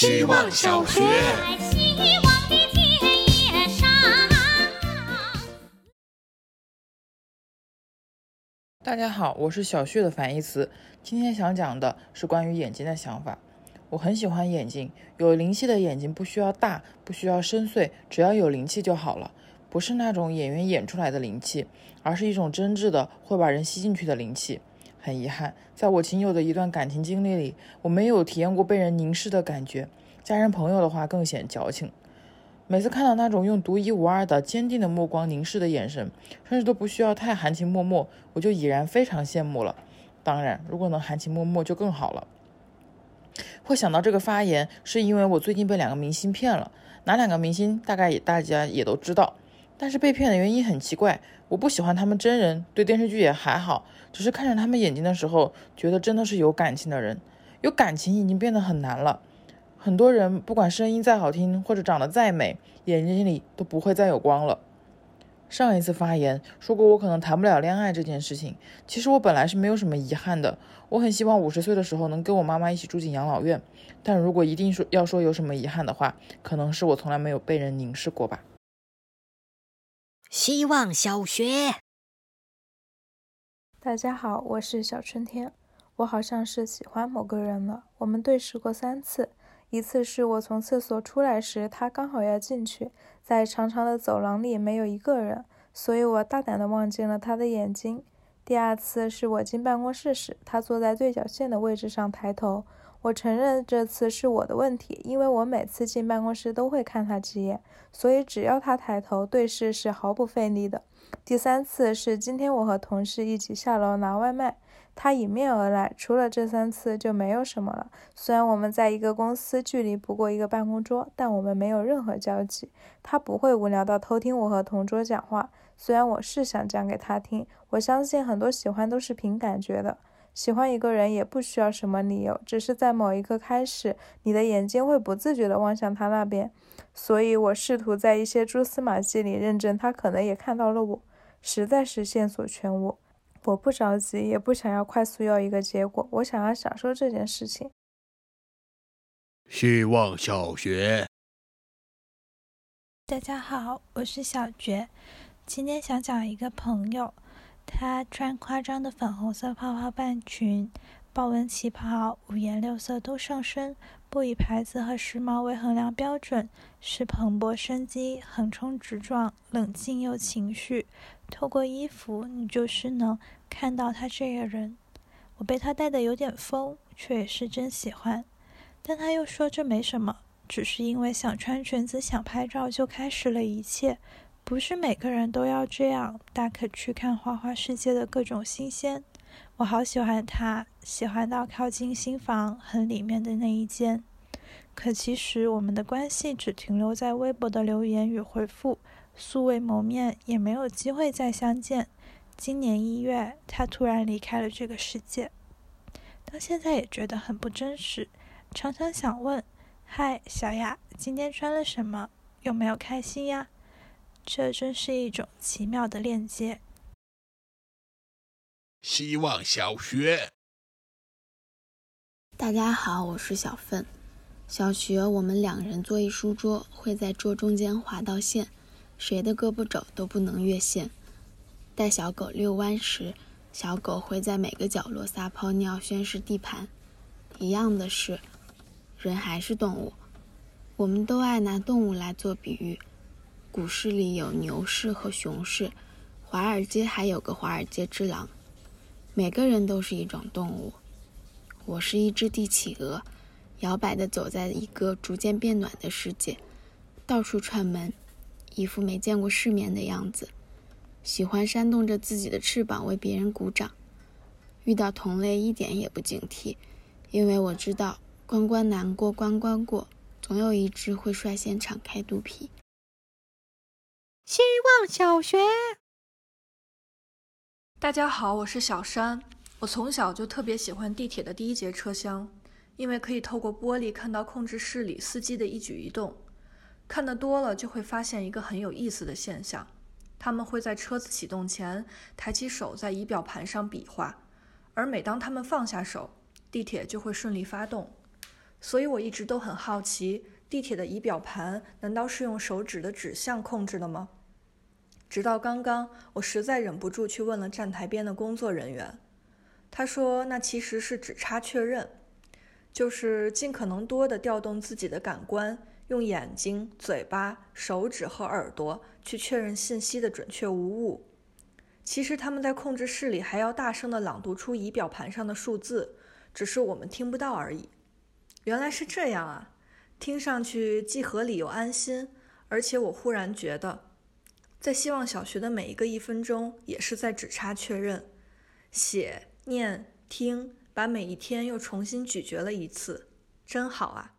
希望小学。大家好，我是小旭的反义词。今天想讲的是关于眼睛的想法。我很喜欢眼睛，有灵气的眼睛不需要大，不需要深邃，只要有灵气就好了。不是那种演员演出来的灵气，而是一种真挚的会把人吸进去的灵气。很遗憾，在我仅有的一段感情经历里，我没有体验过被人凝视的感觉。家人朋友的话更显矫情。每次看到那种用独一无二的坚定的目光凝视的眼神，甚至都不需要太含情脉脉，我就已然非常羡慕了。当然，如果能含情脉脉就更好了。会想到这个发言，是因为我最近被两个明星骗了。哪两个明星，大概也大家也都知道。但是被骗的原因很奇怪，我不喜欢他们真人，对电视剧也还好，只是看着他们眼睛的时候，觉得真的是有感情的人。有感情已经变得很难了，很多人不管声音再好听或者长得再美，眼睛里都不会再有光了。上一次发言说过我可能谈不了恋爱这件事情，其实我本来是没有什么遗憾的，我很希望五十岁的时候能跟我妈妈一起住进养老院。但如果一定说要说有什么遗憾的话，可能是我从来没有被人凝视过吧。希望小学，大家好，我是小春天。我好像是喜欢某个人了。我们对视过三次，一次是我从厕所出来时，他刚好要进去，在长长的走廊里没有一个人，所以我大胆地望进了他的眼睛。第二次是我进办公室时，他坐在对角线的位置上抬头。我承认这次是我的问题，因为我每次进办公室都会看他几眼，所以只要他抬头对视是毫不费力的。第三次是今天我和同事一起下楼拿外卖，他迎面而来。除了这三次就没有什么了。虽然我们在一个公司，距离不过一个办公桌，但我们没有任何交集。他不会无聊到偷听我和同桌讲话，虽然我是想讲给他听。我相信很多喜欢都是凭感觉的。喜欢一个人也不需要什么理由，只是在某一刻开始，你的眼睛会不自觉地望向他那边。所以我试图在一些蛛丝马迹里认证他可能也看到了我，实在是线索全无。我不着急，也不想要快速要一个结果，我想要享受这件事情。希望小学，大家好，我是小觉，今天想讲一个朋友。她穿夸张的粉红色泡泡半裙，豹纹旗袍，五颜六色都上身，不以牌子和时髦为衡量标准，是蓬勃生机、横冲直撞、冷静又情绪。透过衣服，你就是能看到她这个人。我被她带的有点疯，却也是真喜欢。但她又说这没什么，只是因为想穿裙子、想拍照，就开始了一切。不是每个人都要这样，大可去看花花世界的各种新鲜。我好喜欢他，喜欢到靠近新房很里面的那一间。可其实我们的关系只停留在微博的留言与回复，素未谋面，也没有机会再相见。今年一月，他突然离开了这个世界，到现在也觉得很不真实，常常想问：嗨，小雅，今天穿了什么？有没有开心呀？这真是一种奇妙的链接。希望小学，大家好，我是小奋。小学我们两人坐一书桌，会在桌中间划道线，谁的胳膊肘都不能越线。带小狗遛弯时，小狗会在每个角落撒泡尿宣示地盘。一样的是，人还是动物，我们都爱拿动物来做比喻。股市里有牛市和熊市，华尔街还有个华尔街之狼。每个人都是一种动物。我是一只帝企鹅，摇摆地走在一个逐渐变暖的世界，到处串门，一副没见过世面的样子。喜欢扇动着自己的翅膀为别人鼓掌。遇到同类一点也不警惕，因为我知道关关难过关关过，总有一只会率先敞开肚皮。希望小学，大家好，我是小山。我从小就特别喜欢地铁的第一节车厢，因为可以透过玻璃看到控制室里司机的一举一动。看得多了，就会发现一个很有意思的现象：他们会在车子启动前抬起手在仪表盘上比划，而每当他们放下手，地铁就会顺利发动。所以我一直都很好奇，地铁的仪表盘难道是用手指的指向控制的吗？直到刚刚，我实在忍不住去问了站台边的工作人员，他说那其实是指差确认，就是尽可能多的调动自己的感官，用眼睛、嘴巴、手指和耳朵去确认信息的准确无误。其实他们在控制室里还要大声的朗读出仪表盘上的数字，只是我们听不到而已。原来是这样啊，听上去既合理又安心，而且我忽然觉得。在希望小学的每一个一分钟，也是在指差确认，写、念、听，把每一天又重新咀嚼了一次，真好啊！